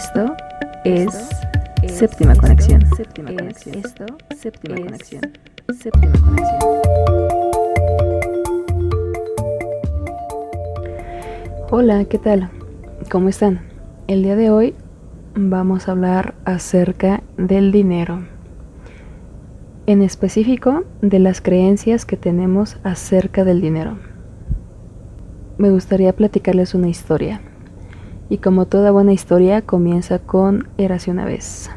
Esto es Séptima Conexión. Séptima Conexión. Esto, Séptima Conexión. Séptima Conexión. Hola, ¿qué tal? ¿Cómo están? El día de hoy vamos a hablar acerca del dinero. En específico, de las creencias que tenemos acerca del dinero. Me gustaría platicarles una historia. Y como toda buena historia, comienza con Érase una vez.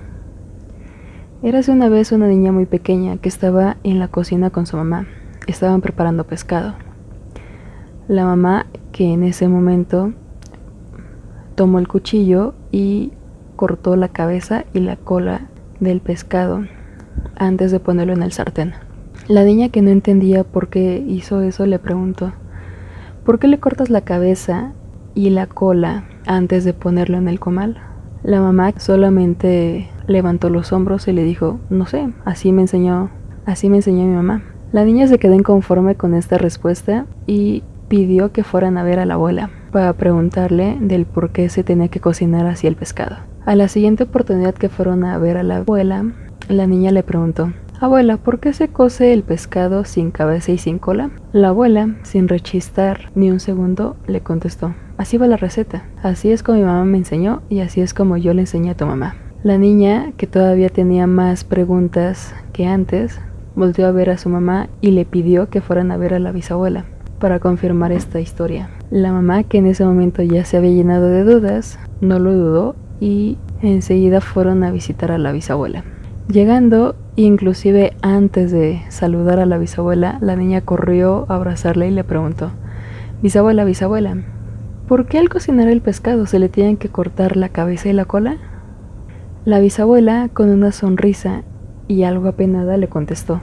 Érase una vez una niña muy pequeña que estaba en la cocina con su mamá. Estaban preparando pescado. La mamá, que en ese momento tomó el cuchillo y cortó la cabeza y la cola del pescado antes de ponerlo en el sartén. La niña que no entendía por qué hizo eso le preguntó, ¿por qué le cortas la cabeza y la cola antes de ponerlo en el comal. La mamá solamente levantó los hombros y le dijo, no sé, así me enseñó, así me enseñó mi mamá. La niña se quedó inconforme con esta respuesta y pidió que fueran a ver a la abuela para preguntarle del por qué se tenía que cocinar así el pescado. A la siguiente oportunidad que fueron a ver a la abuela, la niña le preguntó, Abuela, ¿por qué se cose el pescado sin cabeza y sin cola? La abuela, sin rechistar ni un segundo, le contestó, Así va la receta. Así es como mi mamá me enseñó y así es como yo le enseñé a tu mamá. La niña, que todavía tenía más preguntas que antes, volvió a ver a su mamá y le pidió que fueran a ver a la bisabuela para confirmar esta historia. La mamá, que en ese momento ya se había llenado de dudas, no lo dudó y enseguida fueron a visitar a la bisabuela. Llegando, inclusive antes de saludar a la bisabuela, la niña corrió a abrazarle y le preguntó, Bisabuela, bisabuela, ¿Por qué al cocinar el pescado se le tienen que cortar la cabeza y la cola? La bisabuela, con una sonrisa y algo apenada, le contestó.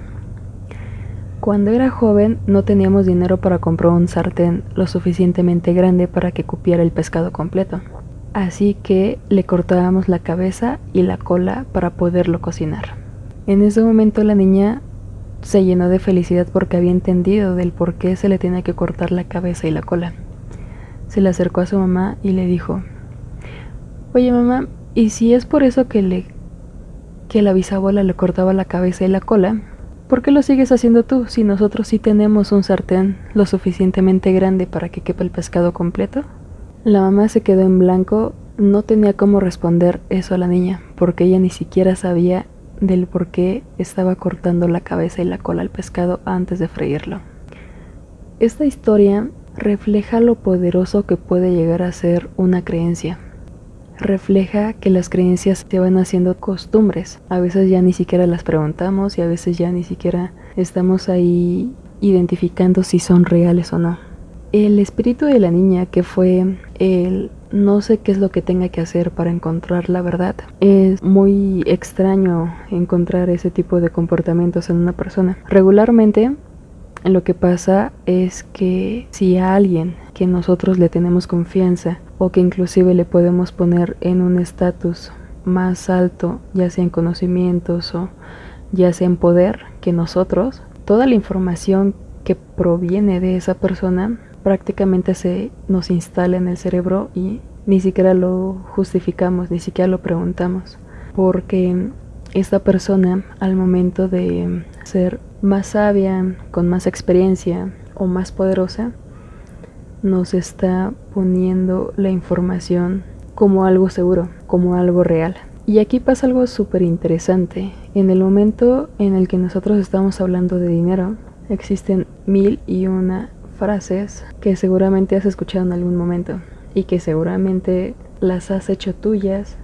Cuando era joven no teníamos dinero para comprar un sartén lo suficientemente grande para que cupiera el pescado completo. Así que le cortábamos la cabeza y la cola para poderlo cocinar. En ese momento la niña se llenó de felicidad porque había entendido del por qué se le tenía que cortar la cabeza y la cola se le acercó a su mamá y le dijo, Oye mamá, ¿y si es por eso que le que la bisabuela le cortaba la cabeza y la cola? ¿Por qué lo sigues haciendo tú si nosotros sí tenemos un sartén lo suficientemente grande para que quepa el pescado completo? La mamá se quedó en blanco, no tenía cómo responder eso a la niña, porque ella ni siquiera sabía del por qué estaba cortando la cabeza y la cola al pescado antes de freírlo. Esta historia refleja lo poderoso que puede llegar a ser una creencia. Refleja que las creencias se van haciendo costumbres. A veces ya ni siquiera las preguntamos y a veces ya ni siquiera estamos ahí identificando si son reales o no. El espíritu de la niña, que fue el no sé qué es lo que tenga que hacer para encontrar la verdad. Es muy extraño encontrar ese tipo de comportamientos en una persona. Regularmente lo que pasa es que si a alguien que nosotros le tenemos confianza o que inclusive le podemos poner en un estatus más alto, ya sea en conocimientos o ya sea en poder que nosotros, toda la información que proviene de esa persona prácticamente se nos instala en el cerebro y ni siquiera lo justificamos, ni siquiera lo preguntamos, porque esta persona al momento de ser más sabia, con más experiencia o más poderosa, nos está poniendo la información como algo seguro, como algo real. Y aquí pasa algo súper interesante. En el momento en el que nosotros estamos hablando de dinero, existen mil y una frases que seguramente has escuchado en algún momento y que seguramente las has hecho tuyas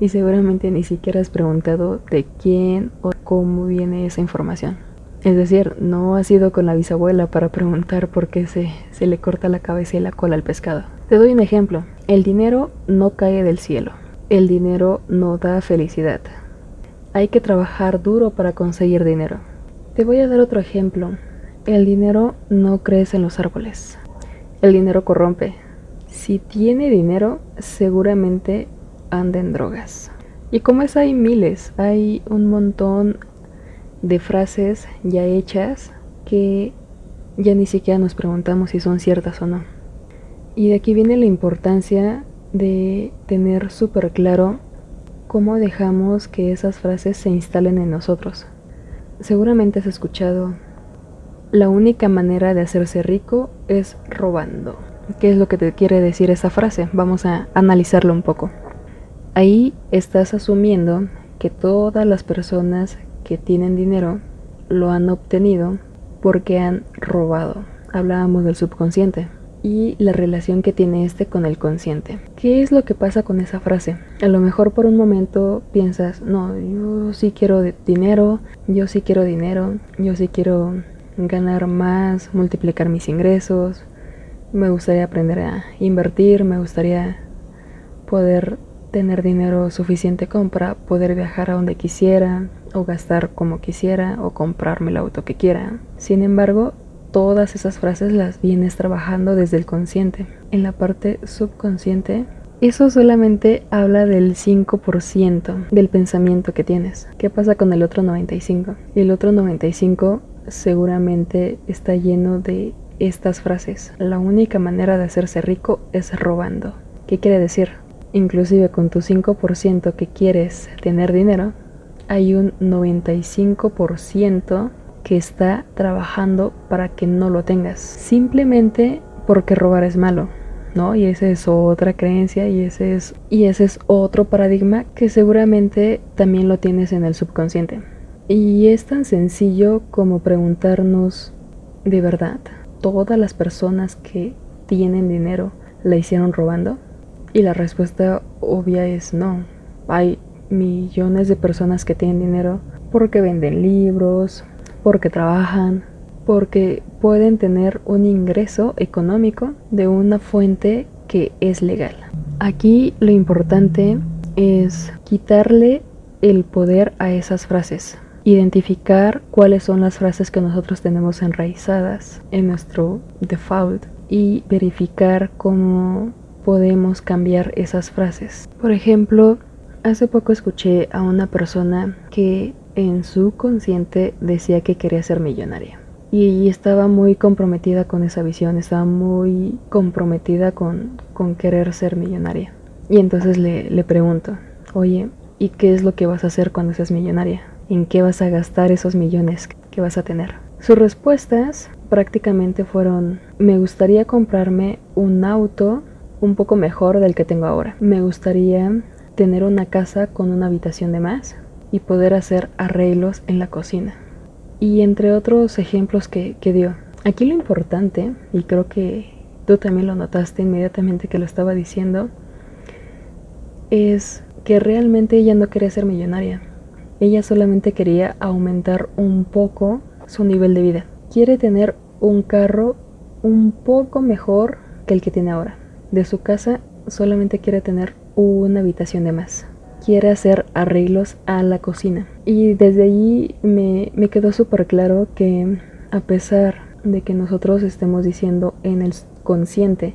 y seguramente ni siquiera has preguntado de quién o cómo viene esa información. Es decir, no has ido con la bisabuela para preguntar por qué se, se le corta la cabeza y la cola al pescado. Te doy un ejemplo. El dinero no cae del cielo. El dinero no da felicidad. Hay que trabajar duro para conseguir dinero. Te voy a dar otro ejemplo. El dinero no crece en los árboles. El dinero corrompe. Si tiene dinero, seguramente anda drogas. Y como es hay miles, hay un montón de frases ya hechas que ya ni siquiera nos preguntamos si son ciertas o no. Y de aquí viene la importancia de tener súper claro cómo dejamos que esas frases se instalen en nosotros. Seguramente has escuchado, la única manera de hacerse rico es robando. ¿Qué es lo que te quiere decir esa frase? Vamos a analizarlo un poco. Ahí estás asumiendo que todas las personas que tienen dinero lo han obtenido porque han robado. Hablábamos del subconsciente y la relación que tiene este con el consciente. ¿Qué es lo que pasa con esa frase? A lo mejor por un momento piensas, no, yo sí quiero dinero, yo sí quiero dinero, yo sí quiero ganar más, multiplicar mis ingresos, me gustaría aprender a invertir, me gustaría poder tener dinero suficiente como para poder viajar a donde quisiera, o gastar como quisiera, o comprarme el auto que quiera. Sin embargo, todas esas frases las vienes trabajando desde el consciente. En la parte subconsciente, eso solamente habla del 5% del pensamiento que tienes. ¿Qué pasa con el otro 95? El otro 95 seguramente está lleno de estas frases. La única manera de hacerse rico es robando. ¿Qué quiere decir? Inclusive con tu 5% que quieres tener dinero, hay un 95% que está trabajando para que no lo tengas. Simplemente porque robar es malo. ¿no? Y esa es otra creencia y ese es y ese es otro paradigma que seguramente también lo tienes en el subconsciente. Y es tan sencillo como preguntarnos de verdad, todas las personas que tienen dinero la hicieron robando? Y la respuesta obvia es no. Hay millones de personas que tienen dinero porque venden libros, porque trabajan, porque pueden tener un ingreso económico de una fuente que es legal. Aquí lo importante es quitarle el poder a esas frases, identificar cuáles son las frases que nosotros tenemos enraizadas en nuestro default y verificar cómo podemos cambiar esas frases. Por ejemplo, hace poco escuché a una persona que en su consciente decía que quería ser millonaria. Y estaba muy comprometida con esa visión, estaba muy comprometida con, con querer ser millonaria. Y entonces le, le pregunto, oye, ¿y qué es lo que vas a hacer cuando seas millonaria? ¿En qué vas a gastar esos millones que vas a tener? Sus respuestas prácticamente fueron, me gustaría comprarme un auto un poco mejor del que tengo ahora. Me gustaría tener una casa con una habitación de más y poder hacer arreglos en la cocina. Y entre otros ejemplos que, dio. Aquí lo importante, y creo que tú también lo notaste inmediatamente que lo estaba diciendo, es que realmente ella no quería ser millonaria. Ella solamente quería aumentar un poco su nivel de vida. Quiere tener un carro un poco mejor que el que tiene ahora. De su casa solamente quiere tener una habitación de más quiere hacer arreglos a la cocina. Y desde allí me, me quedó súper claro que a pesar de que nosotros estemos diciendo en el consciente,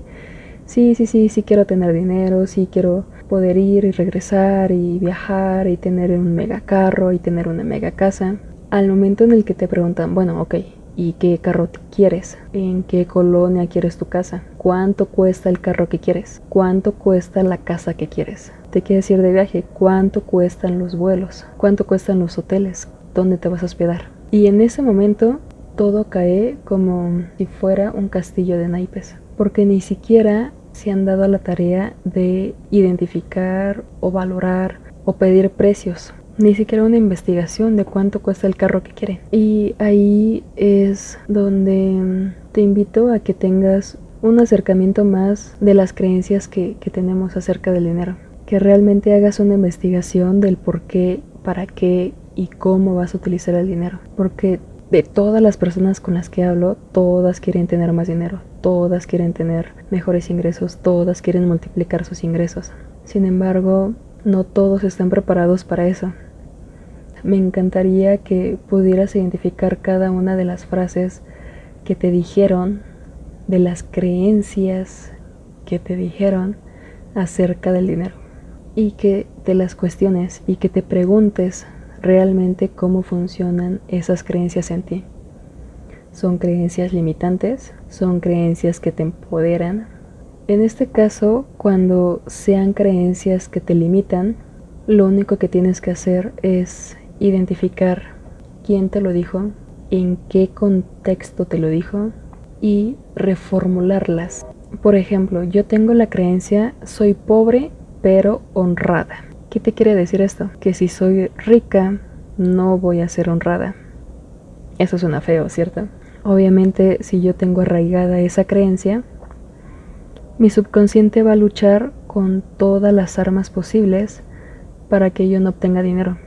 sí, sí, sí, sí quiero tener dinero, sí quiero poder ir y regresar y viajar y tener un mega carro y tener una mega casa, al momento en el que te preguntan, bueno, ok, ¿y qué carro quieres? ¿En qué colonia quieres tu casa? ¿Cuánto cuesta el carro que quieres? ¿Cuánto cuesta la casa que quieres? te quieres ir de viaje, cuánto cuestan los vuelos, cuánto cuestan los hoteles, dónde te vas a hospedar. Y en ese momento todo cae como si fuera un castillo de naipes, porque ni siquiera se han dado a la tarea de identificar o valorar o pedir precios, ni siquiera una investigación de cuánto cuesta el carro que quieren. Y ahí es donde te invito a que tengas un acercamiento más de las creencias que, que tenemos acerca del dinero que realmente hagas una investigación del por qué, para qué y cómo vas a utilizar el dinero. Porque de todas las personas con las que hablo, todas quieren tener más dinero, todas quieren tener mejores ingresos, todas quieren multiplicar sus ingresos. Sin embargo, no todos están preparados para eso. Me encantaría que pudieras identificar cada una de las frases que te dijeron, de las creencias que te dijeron acerca del dinero y que te las cuestiones y que te preguntes realmente cómo funcionan esas creencias en ti. ¿Son creencias limitantes? ¿Son creencias que te empoderan? En este caso, cuando sean creencias que te limitan, lo único que tienes que hacer es identificar quién te lo dijo, en qué contexto te lo dijo y reformularlas. Por ejemplo, yo tengo la creencia soy pobre pero honrada. ¿Qué te quiere decir esto? Que si soy rica no voy a ser honrada. Eso suena feo, ¿cierto? Obviamente si yo tengo arraigada esa creencia, mi subconsciente va a luchar con todas las armas posibles para que yo no obtenga dinero.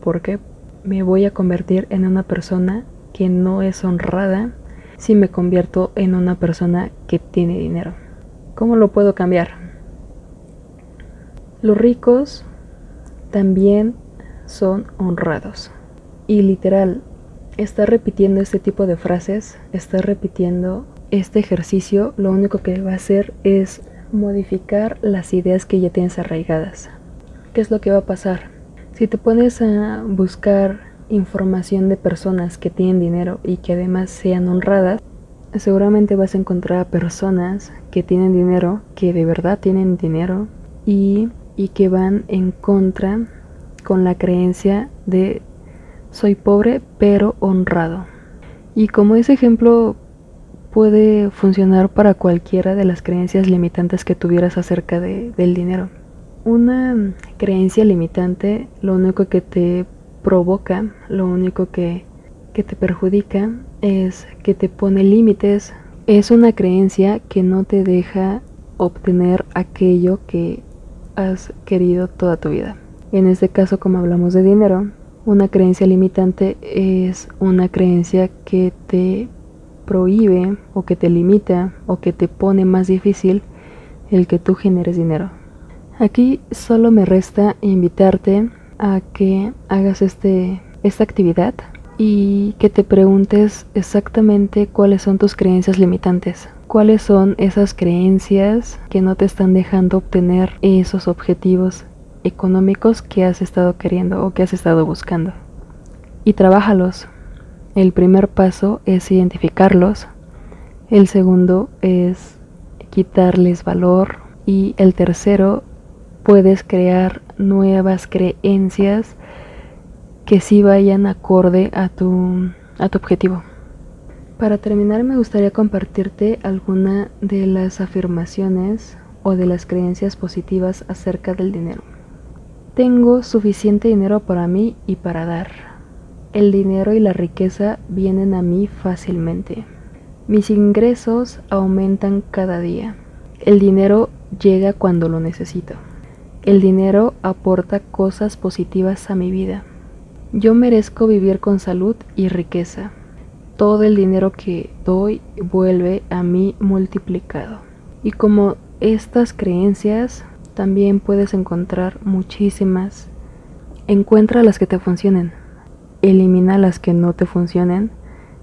Porque me voy a convertir en una persona que no es honrada si me convierto en una persona que tiene dinero. ¿Cómo lo puedo cambiar? Los ricos también son honrados. Y literal, está repitiendo este tipo de frases, está repitiendo este ejercicio lo único que va a hacer es modificar las ideas que ya tienes arraigadas. ¿Qué es lo que va a pasar? Si te pones a buscar información de personas que tienen dinero y que además sean honradas, seguramente vas a encontrar a personas que tienen dinero, que de verdad tienen dinero y, y que van en contra con la creencia de soy pobre pero honrado. Y como ese ejemplo puede funcionar para cualquiera de las creencias limitantes que tuvieras acerca de, del dinero. Una creencia limitante lo único que te provoca, lo único que, que te perjudica es que te pone límites. Es una creencia que no te deja obtener aquello que has querido toda tu vida. En este caso, como hablamos de dinero, una creencia limitante es una creencia que te prohíbe o que te limita o que te pone más difícil el que tú generes dinero. Aquí solo me resta invitarte a que hagas este, esta actividad y que te preguntes exactamente cuáles son tus creencias limitantes, cuáles son esas creencias que no te están dejando obtener esos objetivos económicos que has estado queriendo o que has estado buscando. Y trabájalos, el primer paso es identificarlos, el segundo es quitarles valor y el tercero puedes crear nuevas creencias que sí vayan acorde a tu, a tu objetivo. Para terminar me gustaría compartirte alguna de las afirmaciones o de las creencias positivas acerca del dinero. Tengo suficiente dinero para mí y para dar. El dinero y la riqueza vienen a mí fácilmente. Mis ingresos aumentan cada día. El dinero llega cuando lo necesito. El dinero aporta cosas positivas a mi vida. Yo merezco vivir con salud y riqueza. Todo el dinero que doy vuelve a mí multiplicado. Y como estas creencias, también puedes encontrar muchísimas. Encuentra las que te funcionen elimina las que no te funcionen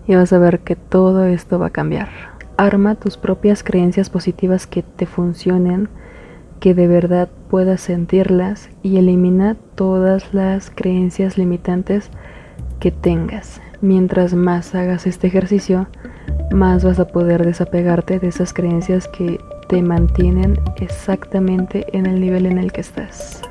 y vas a ver que todo esto va a cambiar. Arma tus propias creencias positivas que te funcionen, que de verdad puedas sentirlas y elimina todas las creencias limitantes que tengas. Mientras más hagas este ejercicio, más vas a poder desapegarte de esas creencias que te mantienen exactamente en el nivel en el que estás.